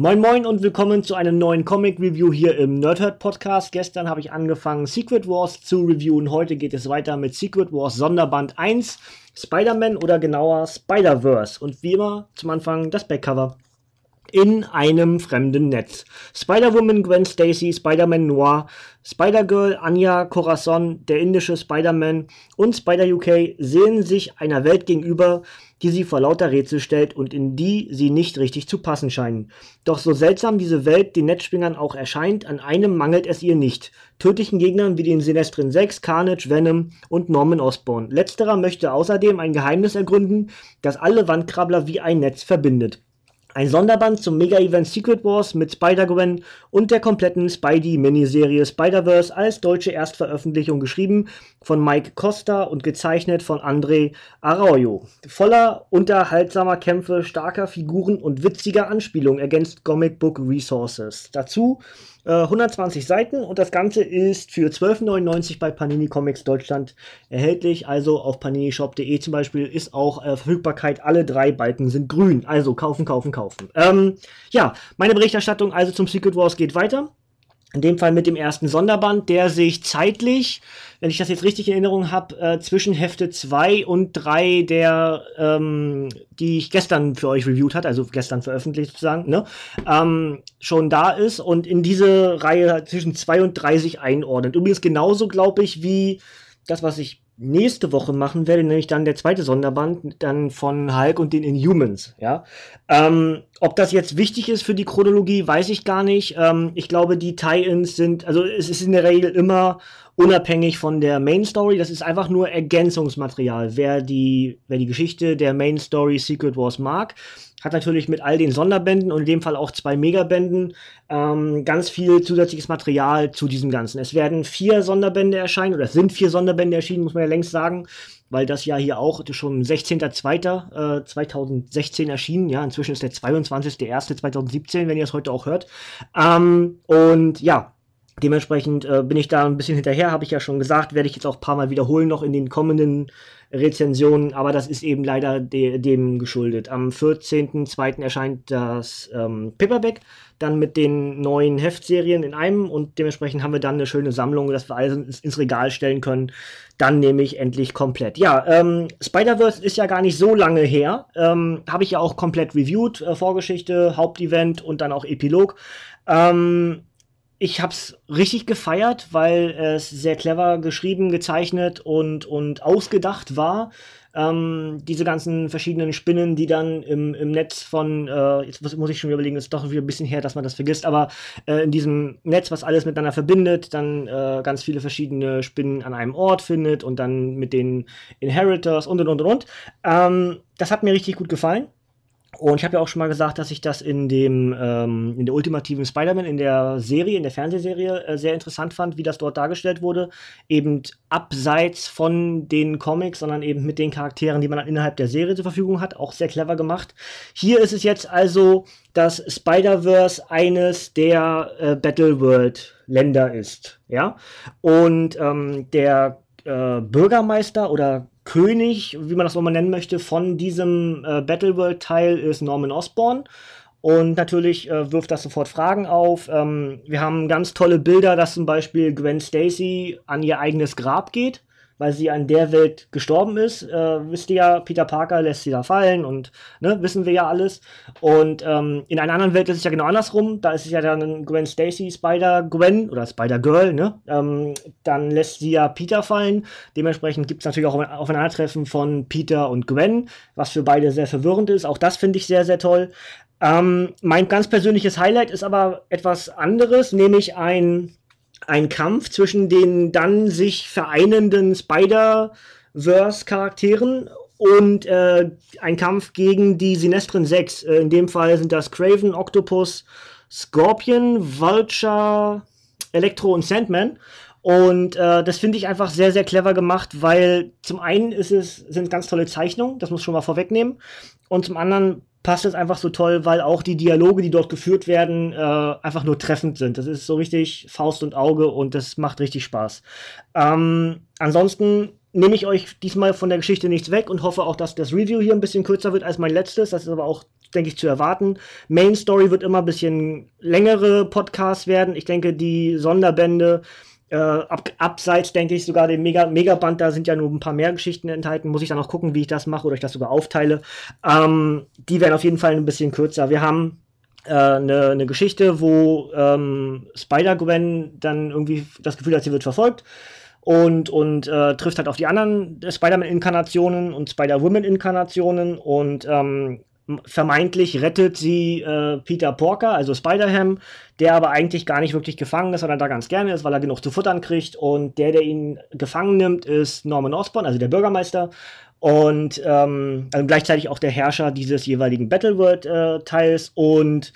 Moin Moin und willkommen zu einem neuen Comic-Review hier im Nerdhurt Podcast. Gestern habe ich angefangen, Secret Wars zu reviewen. Heute geht es weiter mit Secret Wars Sonderband 1, Spider-Man oder genauer Spider-Verse. Und wie immer zum Anfang das Backcover in einem fremden Netz. Spider-Woman, Gwen Stacy, Spider-Man Noir, Spider-Girl, Anya, Corazon, der indische Spider-Man und Spider-UK sehen sich einer Welt gegenüber, die sie vor lauter Rätsel stellt und in die sie nicht richtig zu passen scheinen. Doch so seltsam diese Welt den Netzspringern auch erscheint, an einem mangelt es ihr nicht. Tödlichen Gegnern wie den Sinestrin 6, Carnage, Venom und Norman Osborn. Letzterer möchte außerdem ein Geheimnis ergründen, das alle Wandkrabbler wie ein Netz verbindet. Ein Sonderband zum Mega-Event Secret Wars mit Spider-Gwen und der kompletten Spidey-Miniserie Spider-Verse als deutsche Erstveröffentlichung geschrieben von Mike Costa und gezeichnet von André Arroyo. Voller unterhaltsamer Kämpfe, starker Figuren und witziger Anspielungen ergänzt Comic Book Resources. Dazu 120 äh, Seiten und das Ganze ist für 12,99 bei Panini Comics Deutschland erhältlich. Also auf paninishop.de zum Beispiel ist auch äh, Verfügbarkeit. Alle drei Balken sind grün. Also kaufen, kaufen, kaufen. Ähm, ja, meine Berichterstattung also zum Secret Wars geht weiter. In dem Fall mit dem ersten Sonderband, der sich zeitlich, wenn ich das jetzt richtig in Erinnerung habe, äh, zwischen Hefte 2 und 3 der, ähm, die ich gestern für euch reviewed hat, also gestern veröffentlicht sozusagen, ne, ähm, schon da ist und in diese Reihe zwischen 2 und 3 sich einordnet. Übrigens genauso, glaube ich, wie das, was ich nächste Woche machen werde, nämlich dann der zweite Sonderband, dann von Hulk und den Inhumans, ja. Ähm, ob das jetzt wichtig ist für die Chronologie, weiß ich gar nicht. Ähm, ich glaube, die Tie-Ins sind, also es ist in der Regel immer unabhängig von der Main Story. Das ist einfach nur Ergänzungsmaterial. Wer die, wer die Geschichte der Main Story Secret Wars mag, hat natürlich mit all den Sonderbänden und in dem Fall auch zwei Megabänden ähm, ganz viel zusätzliches Material zu diesem Ganzen. Es werden vier Sonderbände erscheinen, oder es sind vier Sonderbände erschienen, muss man ja längst sagen, weil das ja hier auch schon 16.02.2016 äh, erschienen. Ja, inzwischen ist der 22.01.2017, wenn ihr es heute auch hört. Ähm, und ja, Dementsprechend äh, bin ich da ein bisschen hinterher, habe ich ja schon gesagt, werde ich jetzt auch ein paar Mal wiederholen noch in den kommenden Rezensionen, aber das ist eben leider de dem geschuldet. Am 14.02. erscheint das ähm, Paperback, dann mit den neuen Heftserien in einem und dementsprechend haben wir dann eine schöne Sammlung, dass wir alles ins, ins Regal stellen können. Dann nehme ich endlich komplett. Ja, ähm, Spider-Verse ist ja gar nicht so lange her. Ähm, habe ich ja auch komplett reviewed, äh, Vorgeschichte, Hauptevent und dann auch Epilog. Ähm, ich hab's richtig gefeiert, weil es sehr clever geschrieben, gezeichnet und, und ausgedacht war. Ähm, diese ganzen verschiedenen Spinnen, die dann im, im Netz von, äh, jetzt muss, muss ich schon überlegen, ist doch wieder ein bisschen her, dass man das vergisst, aber äh, in diesem Netz, was alles miteinander verbindet, dann äh, ganz viele verschiedene Spinnen an einem Ort findet und dann mit den Inheritors und und und und. Ähm, das hat mir richtig gut gefallen. Und ich habe ja auch schon mal gesagt, dass ich das in dem ähm, in der ultimativen Spider-Man in der Serie, in der Fernsehserie äh, sehr interessant fand, wie das dort dargestellt wurde, eben abseits von den Comics, sondern eben mit den Charakteren, die man dann innerhalb der Serie zur Verfügung hat, auch sehr clever gemacht. Hier ist es jetzt also, dass Spider-Verse eines der äh, Battleworld Länder ist, ja? Und ähm, der äh, Bürgermeister oder König, wie man das auch mal nennen möchte, von diesem äh, Battleworld-Teil ist Norman Osborn. Und natürlich äh, wirft das sofort Fragen auf. Ähm, wir haben ganz tolle Bilder, dass zum Beispiel Gwen Stacy an ihr eigenes Grab geht weil sie an der Welt gestorben ist. Äh, wisst ihr ja, Peter Parker lässt sie da fallen und ne, wissen wir ja alles. Und ähm, in einer anderen Welt ist es ja genau andersrum. Da ist es ja dann Gwen Stacy, Spider-Gwen oder Spider-Girl, ne? Ähm, dann lässt sie ja Peter fallen. Dementsprechend gibt es natürlich auch ein Aufeinandertreffen von Peter und Gwen, was für beide sehr verwirrend ist. Auch das finde ich sehr, sehr toll. Ähm, mein ganz persönliches Highlight ist aber etwas anderes, nämlich ein ein Kampf zwischen den dann sich vereinenden Spider-Verse-Charakteren und äh, ein Kampf gegen die Sinestren 6. Äh, in dem Fall sind das Craven, Octopus, Scorpion, Vulture, Electro und Sandman. Und äh, das finde ich einfach sehr, sehr clever gemacht, weil zum einen ist es, sind ganz tolle Zeichnungen, das muss ich schon mal vorwegnehmen. Und zum anderen passt es einfach so toll, weil auch die Dialoge, die dort geführt werden, äh, einfach nur treffend sind. Das ist so richtig Faust und Auge und das macht richtig Spaß. Ähm, ansonsten nehme ich euch diesmal von der Geschichte nichts weg und hoffe auch, dass das Review hier ein bisschen kürzer wird als mein letztes. Das ist aber auch denke ich, zu erwarten. Main Story wird immer ein bisschen längere Podcasts werden. Ich denke, die Sonderbände äh, ab, abseits, denke ich, sogar den Mega Megaband, da sind ja nur ein paar mehr Geschichten enthalten. Muss ich dann auch gucken, wie ich das mache oder ich das sogar aufteile. Ähm, die werden auf jeden Fall ein bisschen kürzer. Wir haben eine, äh, eine Geschichte, wo ähm, Spider-Gwen dann irgendwie das Gefühl hat, sie wird verfolgt und, und äh, trifft halt auf die anderen Spider-Man-Inkarnationen und Spider-Woman-Inkarnationen und ähm, vermeintlich rettet sie äh, Peter Porker, also Spider-Ham, der aber eigentlich gar nicht wirklich gefangen ist, sondern da ganz gerne ist, weil er genug zu futtern kriegt. Und der, der ihn gefangen nimmt, ist Norman Osborn, also der Bürgermeister und ähm, also gleichzeitig auch der Herrscher dieses jeweiligen Battleworld-Teils. Äh, und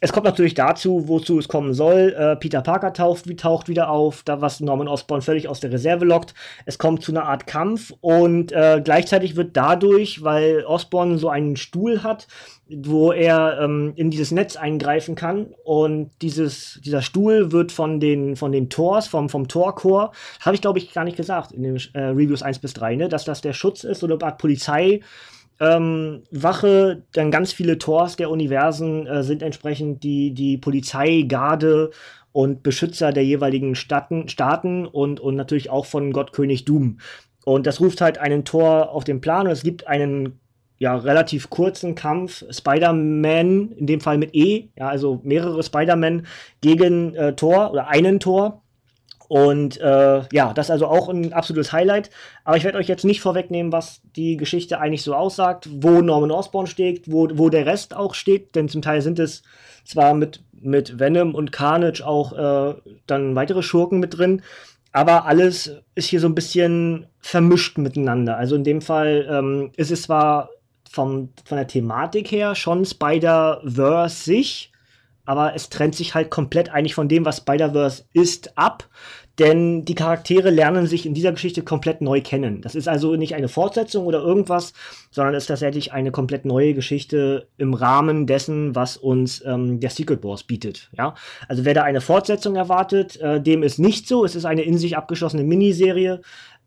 es kommt natürlich dazu, wozu es kommen soll. Äh, Peter Parker taucht, taucht, wieder auf, da was Norman Osborn völlig aus der Reserve lockt. Es kommt zu einer Art Kampf und äh, gleichzeitig wird dadurch, weil Osborn so einen Stuhl hat, wo er ähm, in dieses Netz eingreifen kann und dieses, dieser Stuhl wird von den, von den Tors, vom, vom Torchor, habe ich glaube ich gar nicht gesagt in den äh, Reviews 1 bis 3, ne, dass das der Schutz ist oder eine Art Polizei ähm, Wache, dann ganz viele Tors der Universen äh, sind entsprechend die, die Polizei, Garde und Beschützer der jeweiligen Staaten, Staaten und, und natürlich auch von Gottkönig Doom. Und das ruft halt einen Tor auf den Plan und es gibt einen ja, relativ kurzen Kampf Spider-Man, in dem Fall mit E, ja, also mehrere Spider-Man gegen äh, Tor oder einen Tor. Und äh, ja, das ist also auch ein absolutes Highlight. Aber ich werde euch jetzt nicht vorwegnehmen, was die Geschichte eigentlich so aussagt, wo Norman Osborn steht, wo, wo der Rest auch steht, denn zum Teil sind es zwar mit, mit Venom und Carnage auch äh, dann weitere Schurken mit drin, aber alles ist hier so ein bisschen vermischt miteinander. Also in dem Fall ähm, ist es zwar vom, von der Thematik her schon Spider-Verse sich, aber es trennt sich halt komplett eigentlich von dem, was Spider-Verse ist, ab. Denn die Charaktere lernen sich in dieser Geschichte komplett neu kennen. Das ist also nicht eine Fortsetzung oder irgendwas, sondern ist tatsächlich eine komplett neue Geschichte im Rahmen dessen, was uns ähm, der Secret Wars bietet. Ja? Also wer da eine Fortsetzung erwartet, äh, dem ist nicht so. Es ist eine in sich abgeschlossene Miniserie,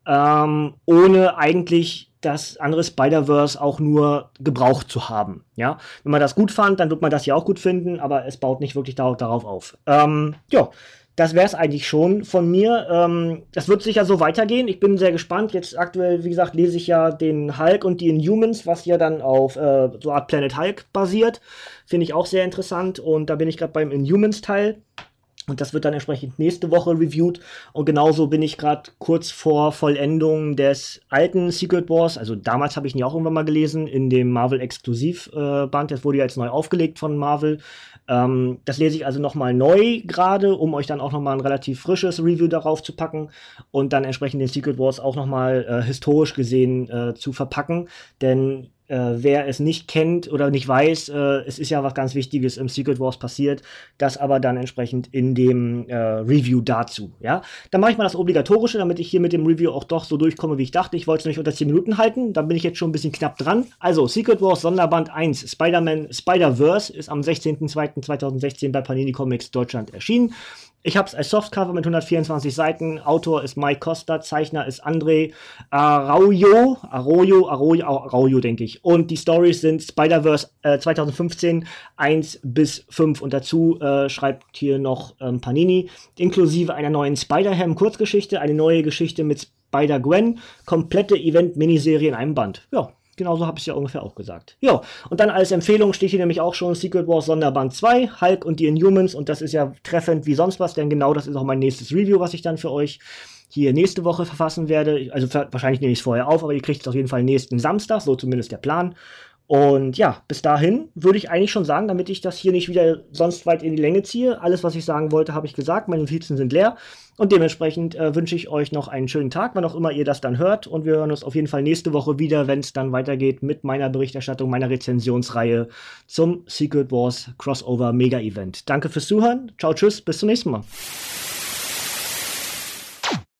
ähm, ohne eigentlich das andere Spider-Verse auch nur gebraucht zu haben. Ja, wenn man das gut fand, dann wird man das ja auch gut finden, aber es baut nicht wirklich darauf auf. Ähm, ja, das wäre es eigentlich schon von mir. Ähm, das wird sicher so weitergehen. Ich bin sehr gespannt. Jetzt aktuell, wie gesagt, lese ich ja den Hulk und die Inhumans, was ja dann auf äh, so Art Planet Hulk basiert. Finde ich auch sehr interessant. Und da bin ich gerade beim Inhumans-Teil. Und das wird dann entsprechend nächste Woche reviewed. Und genauso bin ich gerade kurz vor Vollendung des alten Secret Wars. Also damals habe ich ihn ja auch irgendwann mal gelesen, in dem Marvel Exklusivband. Äh, das wurde ja jetzt neu aufgelegt von Marvel. Ähm, das lese ich also nochmal neu gerade, um euch dann auch nochmal ein relativ frisches Review darauf zu packen und dann entsprechend den Secret Wars auch nochmal äh, historisch gesehen äh, zu verpacken. Denn äh, wer es nicht kennt oder nicht weiß, äh, es ist ja was ganz Wichtiges im Secret Wars passiert, das aber dann entsprechend in dem äh, Review dazu. Ja, dann mache ich mal das Obligatorische, damit ich hier mit dem Review auch doch so durchkomme, wie ich dachte. Ich wollte es nicht unter 10 Minuten halten, da bin ich jetzt schon ein bisschen knapp dran. Also Secret Wars Sonderband 1, Spider-Man Spider-Verse ist am 16.02.2016 bei Panini Comics Deutschland erschienen. Ich habe es als Softcover mit 124 Seiten. Autor ist Mike Costa, Zeichner ist André Araujo, Arroyo, Arroyo, Arroyo, denke ich. Und die Stories sind Spider-Verse äh, 2015 1 bis 5. Und dazu äh, schreibt hier noch ähm, Panini, inklusive einer neuen Spider-Ham-Kurzgeschichte, eine neue Geschichte mit Spider-Gwen, komplette Event-Miniserie in einem Band. Ja, Genauso habe ich es ja ungefähr auch gesagt. Ja, und dann als Empfehlung steht hier nämlich auch schon Secret Wars Sonderband 2, Hulk und die Inhumans. Und das ist ja treffend wie sonst was, denn genau das ist auch mein nächstes Review, was ich dann für euch hier nächste Woche verfassen werde. Also wahrscheinlich nehme ich es vorher auf, aber ihr kriegt es auf jeden Fall nächsten Samstag, so zumindest der Plan. Und ja, bis dahin würde ich eigentlich schon sagen, damit ich das hier nicht wieder sonst weit in die Länge ziehe. Alles, was ich sagen wollte, habe ich gesagt. Meine Notizen sind leer. Und dementsprechend äh, wünsche ich euch noch einen schönen Tag, wann auch immer ihr das dann hört. Und wir hören uns auf jeden Fall nächste Woche wieder, wenn es dann weitergeht mit meiner Berichterstattung, meiner Rezensionsreihe zum Secret Wars Crossover Mega Event. Danke fürs Zuhören. Ciao, tschüss, bis zum nächsten Mal.